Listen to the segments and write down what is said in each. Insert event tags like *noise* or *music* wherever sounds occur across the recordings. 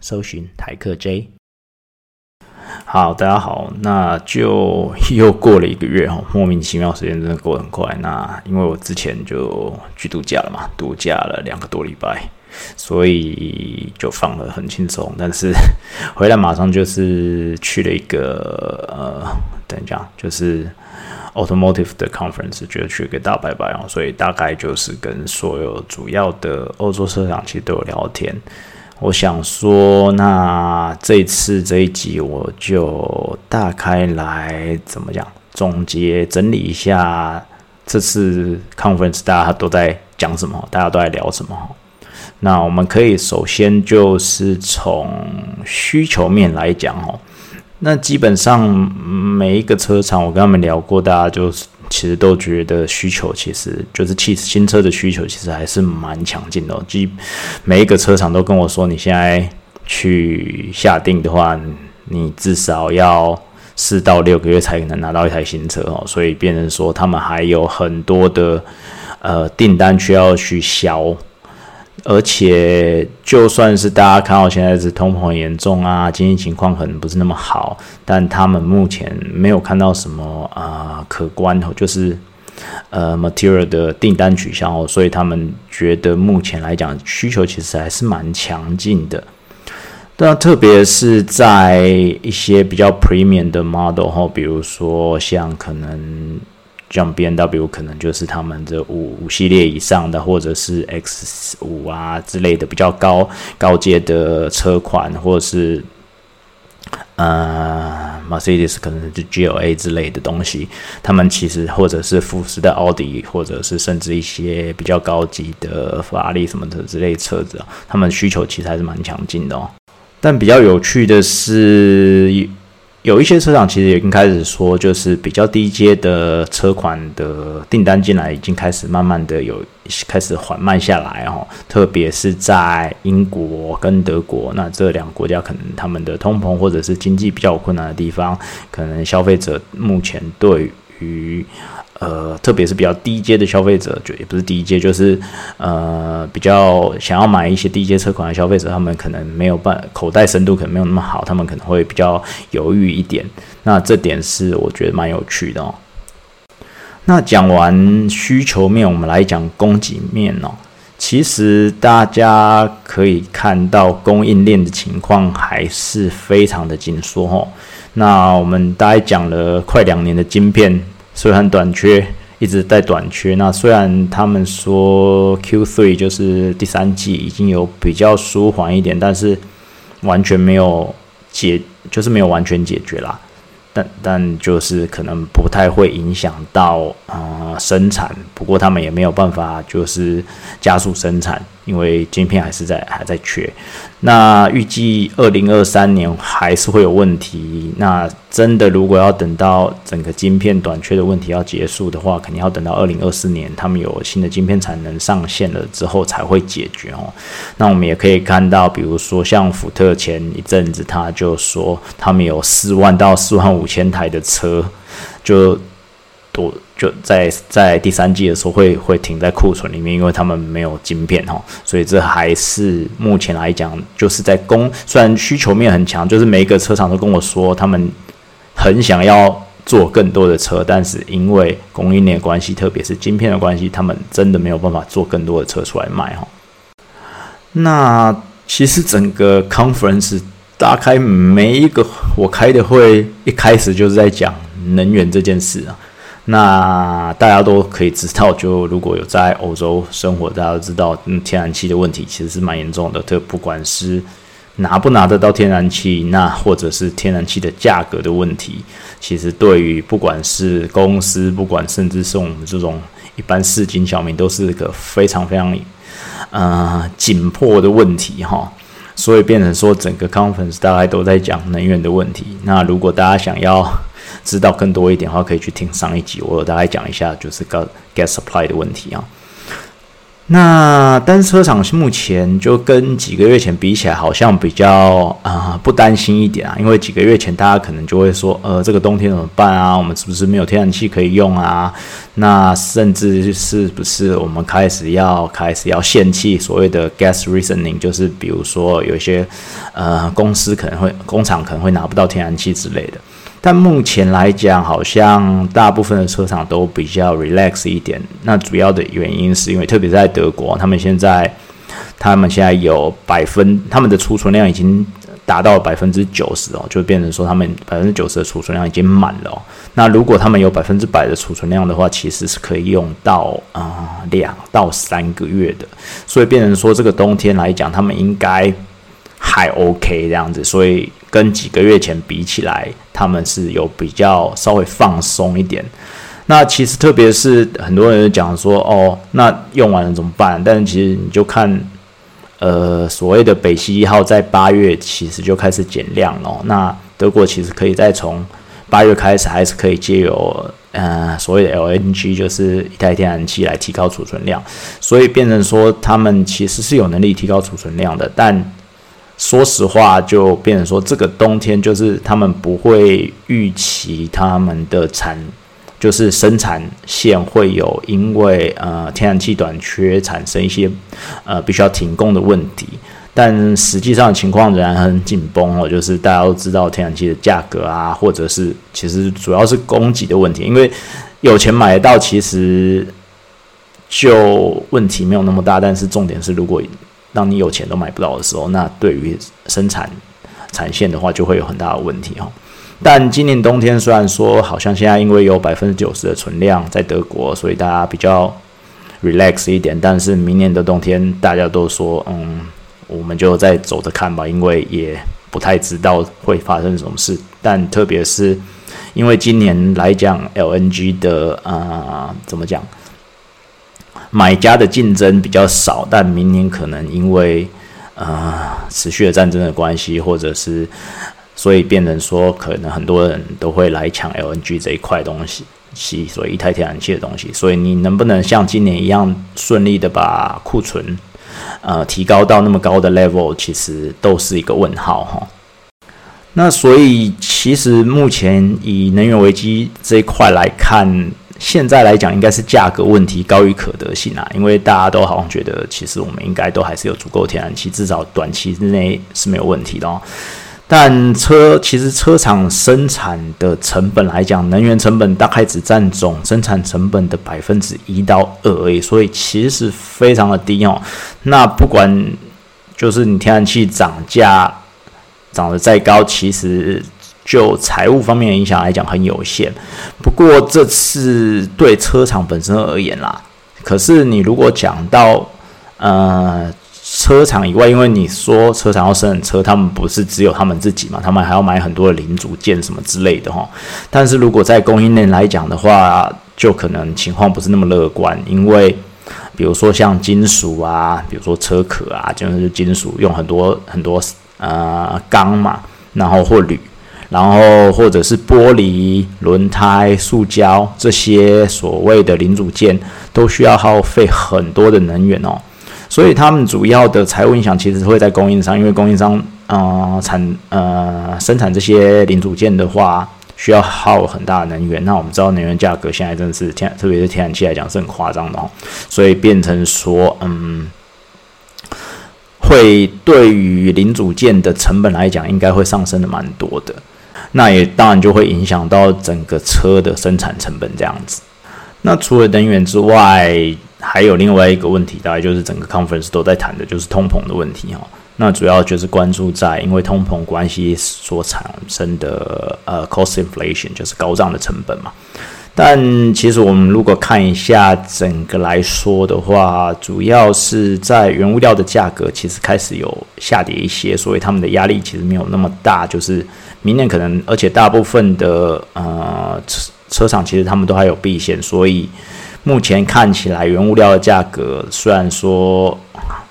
搜寻台客 J。好，大家好，那就又过了一个月哦，莫名其妙，时间真的过很快。那因为我之前就去度假了嘛，度假了两个多礼拜，所以就放了很轻松。但是 *laughs* 回来马上就是去了一个呃，等一下就是 automotive 的 conference，觉得去一个大拜拜哦，所以大概就是跟所有主要的欧洲车厂其实都有聊天。我想说，那这次这一集我就大概来怎么讲总结整理一下这次 conference 大家都在讲什么，大家都在聊什么。那我们可以首先就是从需求面来讲哦，那基本上每一个车厂我跟他们聊过，大家就是。其实都觉得需求其实就是汽新车的需求，其实还是蛮强劲的。即每一个车厂都跟我说，你现在去下定的话，你至少要四到六个月才能拿到一台新车哦。所以变成说，他们还有很多的呃订单需要去销。而且，就算是大家看到现在是通膨严重啊，经济情况可能不是那么好，但他们目前没有看到什么啊可观哦，就是呃 material 的订单取消哦，所以他们觉得目前来讲需求其实还是蛮强劲的。那特别是在一些比较 premium 的 model 哈，比如说像可能。像 B N W 可能就是他们的五五系列以上的，或者是 X 五啊之类的比较高高阶的车款，或者是呃 Mercedes 可能是 G L A 之类的东西，他们其实或者是富士的奥迪，或者是甚至一些比较高级的法拉利什么的之类车子，他们需求其实还是蛮强劲的哦。但比较有趣的是。有一些车厂其实已经开始说，就是比较低阶的车款的订单进来，已经开始慢慢的有开始缓慢下来哦。特别是在英国跟德国，那这两个国家可能他们的通膨或者是经济比较困难的地方，可能消费者目前对于。呃，特别是比较低阶的消费者，就也不是低阶，就是呃比较想要买一些低阶车款的消费者，他们可能没有办口袋深度可能没有那么好，他们可能会比较犹豫一点。那这点是我觉得蛮有趣的哦。那讲完需求面，我们来讲供给面哦。其实大家可以看到供应链的情况还是非常的紧缩哦。那我们大概讲了快两年的晶片。虽然短缺一直在短缺，那虽然他们说 Q3 就是第三季已经有比较舒缓一点，但是完全没有解，就是没有完全解决啦。但但就是可能不太会影响到啊生产，不过他们也没有办法就是加速生产。因为晶片还是在还在缺，那预计二零二三年还是会有问题。那真的如果要等到整个晶片短缺的问题要结束的话，肯定要等到二零二四年，他们有新的晶片产能上线了之后才会解决哦。那我们也可以看到，比如说像福特前一阵子他就说，他们有四万到四万五千台的车，就多。就在在第三季的时候会会停在库存里面，因为他们没有晶片哈，所以这还是目前来讲就是在供，虽然需求面很强，就是每一个车厂都跟我说他们很想要做更多的车，但是因为供应链关系，特别是晶片的关系，他们真的没有办法做更多的车出来卖哈。那其实整个 conference 打开每一个我开的会，一开始就是在讲能源这件事啊。那大家都可以知道，就如果有在欧洲生活，大家都知道，嗯，天然气的问题其实是蛮严重的。这不管是拿不拿得到天然气，那或者是天然气的价格的问题，其实对于不管是公司，不管甚至是我们这种一般市井小民，都是个非常非常呃紧迫的问题哈。所以变成说整个 conference 大概都在讲能源的问题。那如果大家想要知道更多一点的话，可以去听上一集，我有大概讲一下就是 gas supply 的问题啊。那单车厂目前就跟几个月前比起来，好像比较啊不担心一点啊，因为几个月前大家可能就会说，呃，这个冬天怎么办啊？我们是不是没有天然气可以用啊？那甚至是不是我们开始要开始要限气？所谓的 gas reasoning，就是比如说有一些呃公司可能会工厂可能会拿不到天然气之类的。但目前来讲，好像大部分的车厂都比较 relax 一点。那主要的原因是因为，特别在德国，他们现在他们现在有百分他们的储存量已经达到百分之九十哦，就变成说他们百分之九十的储存量已经满了。那如果他们有百分之百的储存量的话，其实是可以用到啊两到三个月的。所以变成说这个冬天来讲，他们应该还 OK 这样子。所以跟几个月前比起来，他们是有比较稍微放松一点。那其实特别是很多人讲说，哦，那用完了怎么办？但是其实你就看，呃，所谓的北溪一号在八月其实就开始减量了。那德国其实可以再从八月开始，还是可以借由呃所谓的 LNG，就是一台天然气来提高储存量。所以变成说，他们其实是有能力提高储存量的，但。说实话，就变成说，这个冬天就是他们不会预期他们的产，就是生产线会有因为呃天然气短缺产生一些呃必须要停工的问题。但实际上情况仍然很紧绷哦，就是大家都知道天然气的价格啊，或者是其实主要是供给的问题，因为有钱买得到，其实就问题没有那么大。但是重点是如果当你有钱都买不到的时候，那对于生产产线的话，就会有很大的问题哈。但今年冬天虽然说好像现在因为有百分之九十的存量在德国，所以大家比较 relax 一点。但是明年的冬天，大家都说，嗯，我们就再走着看吧，因为也不太知道会发生什么事。但特别是因为今年来讲，LNG 的啊，怎么讲？买家的竞争比较少，但明年可能因为呃持续的战争的关系，或者是所以变成说，可能很多人都会来抢 LNG 这一块东西，所以一台天然气的东西。所以你能不能像今年一样顺利的把库存呃提高到那么高的 level，其实都是一个问号哈。那所以其实目前以能源危机这一块来看。现在来讲，应该是价格问题高于可得性啊，因为大家都好像觉得，其实我们应该都还是有足够天然气，至少短期之内是没有问题的哦。但车其实车厂生产的成本来讲，能源成本大概只占总生产成本的百分之一到二而已，所以其实非常的低哦。那不管就是你天然气涨价涨得再高，其实。就财务方面的影响来讲很有限，不过这次对车厂本身而言啦，可是你如果讲到呃车厂以外，因为你说车厂要生产车，他们不是只有他们自己嘛，他们还要买很多的零组件什么之类的哈。但是如果在供应链来讲的话，就可能情况不是那么乐观，因为比如说像金属啊，比如说车壳啊，就是金属用很多很多呃钢嘛，然后或铝。然后或者是玻璃、轮胎、塑胶这些所谓的零组件，都需要耗费很多的能源哦。所以他们主要的财务影响其实会在供应商，因为供应商呃产呃生产这些零组件的话，需要耗很大的能源。那我们知道能源价格现在真的是天，特别是天然气来讲是很夸张的哦。所以变成说，嗯。会对于零组件的成本来讲，应该会上升的蛮多的。那也当然就会影响到整个车的生产成本这样子。那除了能源之外，还有另外一个问题，大概就是整个 conference 都在谈的，就是通膨的问题哈。那主要就是关注在因为通膨关系所产生的呃 cost inflation，就是高涨的成本嘛。但其实我们如果看一下整个来说的话，主要是在原物料的价格其实开始有下跌一些，所以他们的压力其实没有那么大。就是明年可能，而且大部分的呃车车厂其实他们都还有避险，所以目前看起来原物料的价格虽然说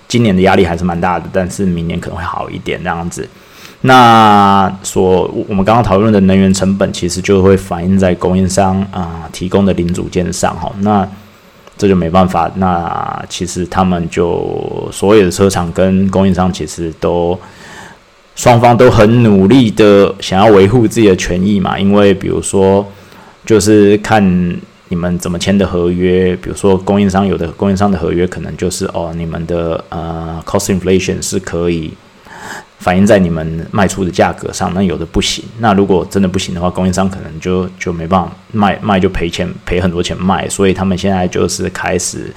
今年的压力还是蛮大的，但是明年可能会好一点这样子。那所我们刚刚讨论的能源成本，其实就会反映在供应商啊提供的零组件上哈。那这就没办法。那其实他们就所有的车厂跟供应商，其实都双方都很努力的想要维护自己的权益嘛。因为比如说，就是看你们怎么签的合约。比如说，供应商有的供应商的合约可能就是哦，你们的呃 cost inflation 是可以。反映在你们卖出的价格上，那有的不行。那如果真的不行的话，供应商可能就就没办法卖，卖就赔钱，赔很多钱卖。所以他们现在就是开始，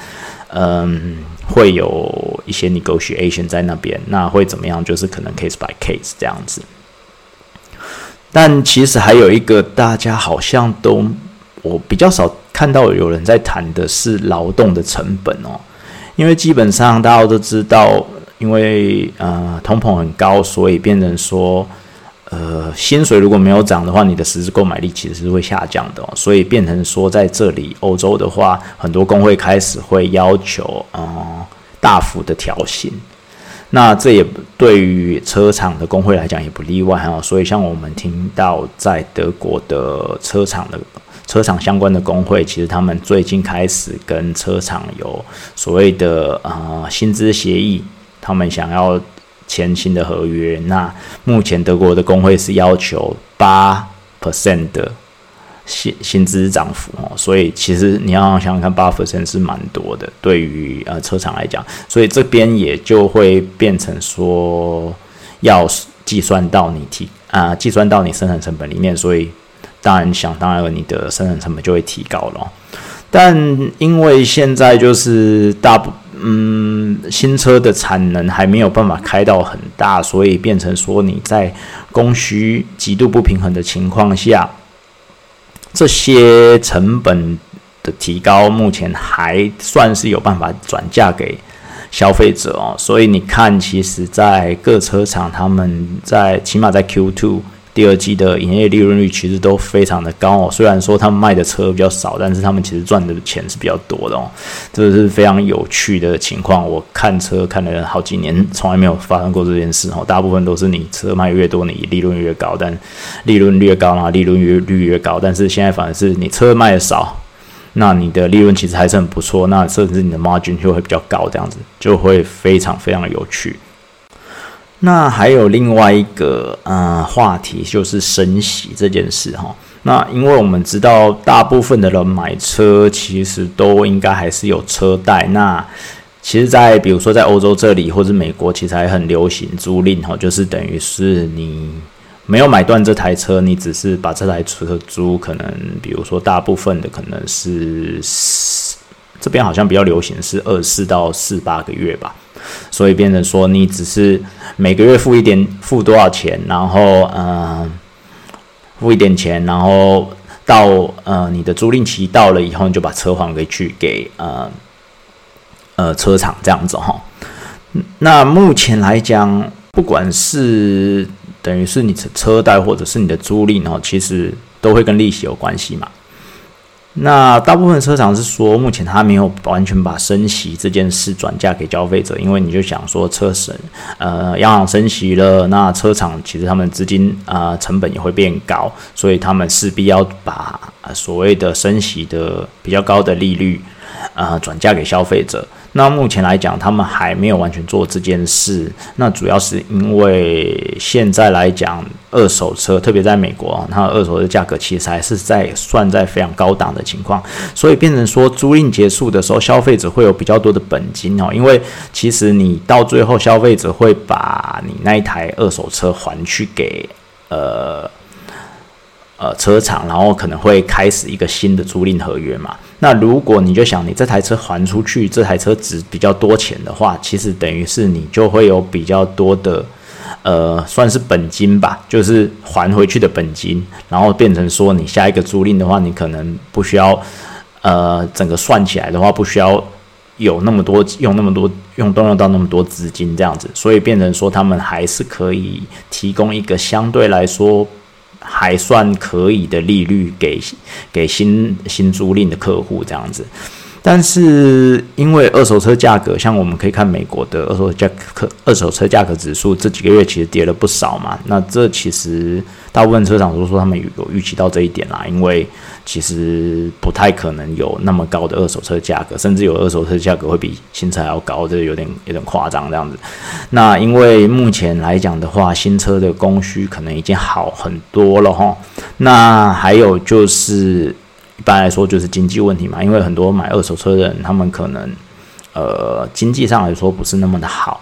嗯，会有一些 negotiation 在那边。那会怎么样？就是可能 case by case 这样子。但其实还有一个大家好像都我比较少看到有人在谈的是劳动的成本哦，因为基本上大家都知道。因为呃通膨很高，所以变成说，呃薪水如果没有涨的话，你的实质购买力其实是会下降的。所以变成说，在这里欧洲的话，很多工会开始会要求呃大幅的调薪。那这也对于车厂的工会来讲也不例外哈。所以像我们听到在德国的车厂的车厂相关的工会，其实他们最近开始跟车厂有所谓的呃薪资协议。他们想要签新的合约，那目前德国的工会是要求八 percent 的薪薪资涨幅哦，所以其实你要想想看，八 percent 是蛮多的，对于呃车厂来讲，所以这边也就会变成说要计算到你提啊，计算到你生产成本里面，所以当然想当然，你的生产成本就会提高了。但因为现在就是大部嗯新车的产能还没有办法开到很大，所以变成说你在供需极度不平衡的情况下，这些成本的提高目前还算是有办法转嫁给消费者哦。所以你看，其实，在各车厂他们在起码在 Q two。第二季的营业利润率其实都非常的高哦，虽然说他们卖的车比较少，但是他们其实赚的钱是比较多的哦，这个是非常有趣的情况。我看车看了好几年，从来没有发生过这件事哦，大部分都是你车卖越多，你利润越高，但利润越高嘛，利润越率越高，但是现在反而是你车卖的少，那你的利润其实还是很不错，那甚至你的 margin 就会比较高，这样子就会非常非常的有趣。那还有另外一个呃话题，就是升息这件事哈。那因为我们知道，大部分的人买车其实都应该还是有车贷。那其实，在比如说在欧洲这里或者美国，其实还很流行租赁哈，就是等于是你没有买断这台车，你只是把这台车租，可能比如说大部分的可能是这边好像比较流行是二四到四八个月吧。所以变成说，你只是每个月付一点，付多少钱，然后嗯，付一点钱，然后到呃你的租赁期到了以后，你就把车还回去给呃呃车厂这样子哈。那目前来讲，不管是等于是你的车贷或者是你的租赁哦，其实都会跟利息有关系嘛。那大部分车厂是说，目前他没有完全把升息这件事转嫁给消费者，因为你就想说车神，呃，央行升息了，那车厂其实他们资金啊成本也会变高，所以他们势必要把所谓的升息的比较高的利率，啊，转嫁给消费者。那目前来讲，他们还没有完全做这件事。那主要是因为现在来讲，二手车，特别在美国，它二手的价格其实还是在算在非常高档的情况，所以变成说租赁结束的时候，消费者会有比较多的本金哦。因为其实你到最后，消费者会把你那一台二手车还去给呃。呃，车厂，然后可能会开始一个新的租赁合约嘛。那如果你就想你这台车还出去，这台车值比较多钱的话，其实等于是你就会有比较多的，呃，算是本金吧，就是还回去的本金，然后变成说你下一个租赁的话，你可能不需要，呃，整个算起来的话，不需要有那么多用那么多用动用到那么多资金这样子，所以变成说他们还是可以提供一个相对来说。还算可以的利率给给新新租赁的客户这样子，但是因为二手车价格，像我们可以看美国的二手价格二手车价格指数，这几个月其实跌了不少嘛。那这其实大部分车厂都说他们有预期到这一点啦，因为其实不太可能有那么高的二手车价格，甚至有二手车价格会比新车还要高，这有点有点夸张这样子。那因为目前来讲的话，新车的供需可能已经好很多了哈。那还有就是。一般来说就是经济问题嘛，因为很多买二手车的人，他们可能，呃，经济上来说不是那么的好。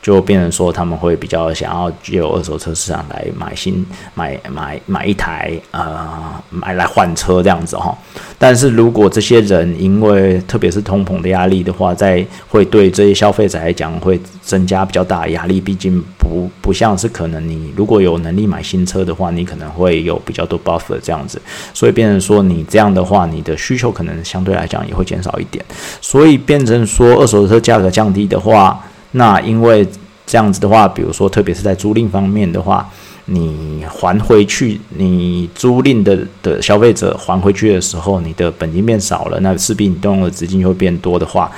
就变成说他们会比较想要借由二手车市场来买新买买买一台呃买来换车这样子哈，但是如果这些人因为特别是通膨的压力的话，在会对这些消费者来讲会增加比较大的压力，毕竟不不像是可能你如果有能力买新车的话，你可能会有比较多 buffer 这样子，所以变成说你这样的话，你的需求可能相对来讲也会减少一点，所以变成说二手车价格降低的话。那因为这样子的话，比如说，特别是在租赁方面的话，你还回去，你租赁的的消费者还回去的时候，你的本金变少了，那势必你动用的资金就会变多的话，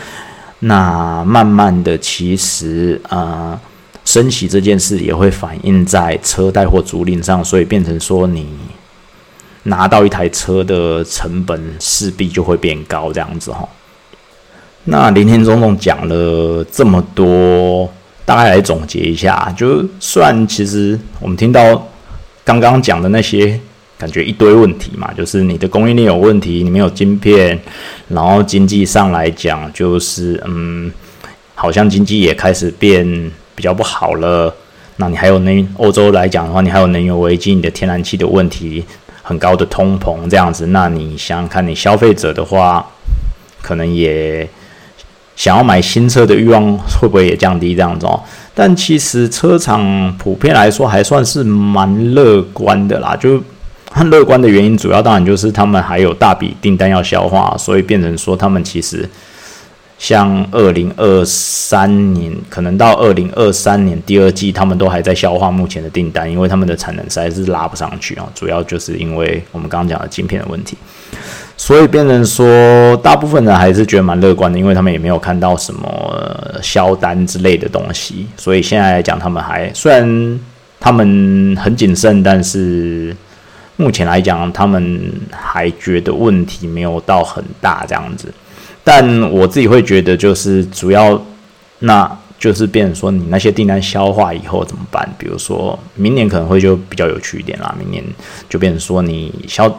那慢慢的，其实呃，升息这件事也会反映在车贷或租赁上，所以变成说你拿到一台车的成本势必就会变高，这样子哈。那林天总总讲了这么多，大概来总结一下，就算其实我们听到刚刚讲的那些，感觉一堆问题嘛，就是你的供应链有问题，你没有晶片，然后经济上来讲，就是嗯，好像经济也开始变比较不好了。那你还有那欧洲来讲的话，你还有能源危机，你的天然气的问题，很高的通膨这样子，那你想想看，你消费者的话，可能也。想要买新车的欲望会不会也降低这样子哦？但其实车厂普遍来说还算是蛮乐观的啦。就很乐观的原因，主要当然就是他们还有大笔订单要消化，所以变成说他们其实像二零二三年，可能到二零二三年第二季，他们都还在消化目前的订单，因为他们的产能实在是拉不上去啊。主要就是因为我们刚刚讲的晶片的问题。所以变成说，大部分人还是觉得蛮乐观的，因为他们也没有看到什么销单之类的东西。所以现在来讲，他们还虽然他们很谨慎，但是目前来讲，他们还觉得问题没有到很大这样子。但我自己会觉得，就是主要那就是变成说，你那些订单消化以后怎么办？比如说明年可能会就比较有趣一点啦。明年就变成说，你销。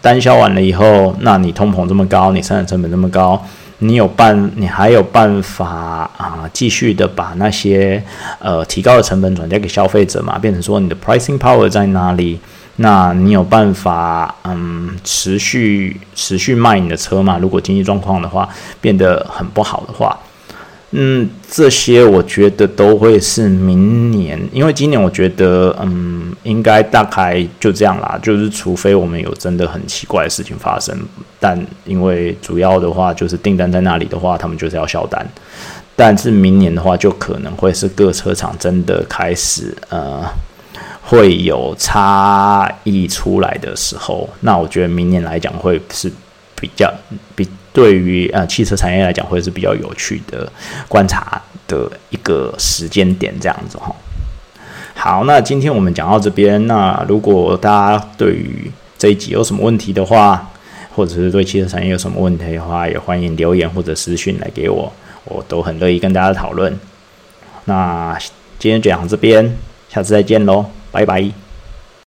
单销完了以后，那你通膨这么高，你生产成本这么高，你有办，你还有办法啊，继续的把那些呃提高的成本转嫁给消费者嘛？变成说你的 pricing power 在哪里？那你有办法嗯持续持续卖你的车嘛？如果经济状况的话变得很不好的话。嗯，这些我觉得都会是明年，因为今年我觉得，嗯，应该大概就这样啦。就是除非我们有真的很奇怪的事情发生，但因为主要的话就是订单在那里的话，他们就是要销单。但是明年的话，就可能会是各车厂真的开始呃会有差异出来的时候。那我觉得明年来讲会是比较比。对于呃汽车产业来讲，会是比较有趣的观察的一个时间点，这样子哈。好，那今天我们讲到这边。那如果大家对于这一集有什么问题的话，或者是对汽车产业有什么问题的话，也欢迎留言或者私讯来给我，我都很乐意跟大家讨论。那今天讲到这边，下次再见喽，拜拜。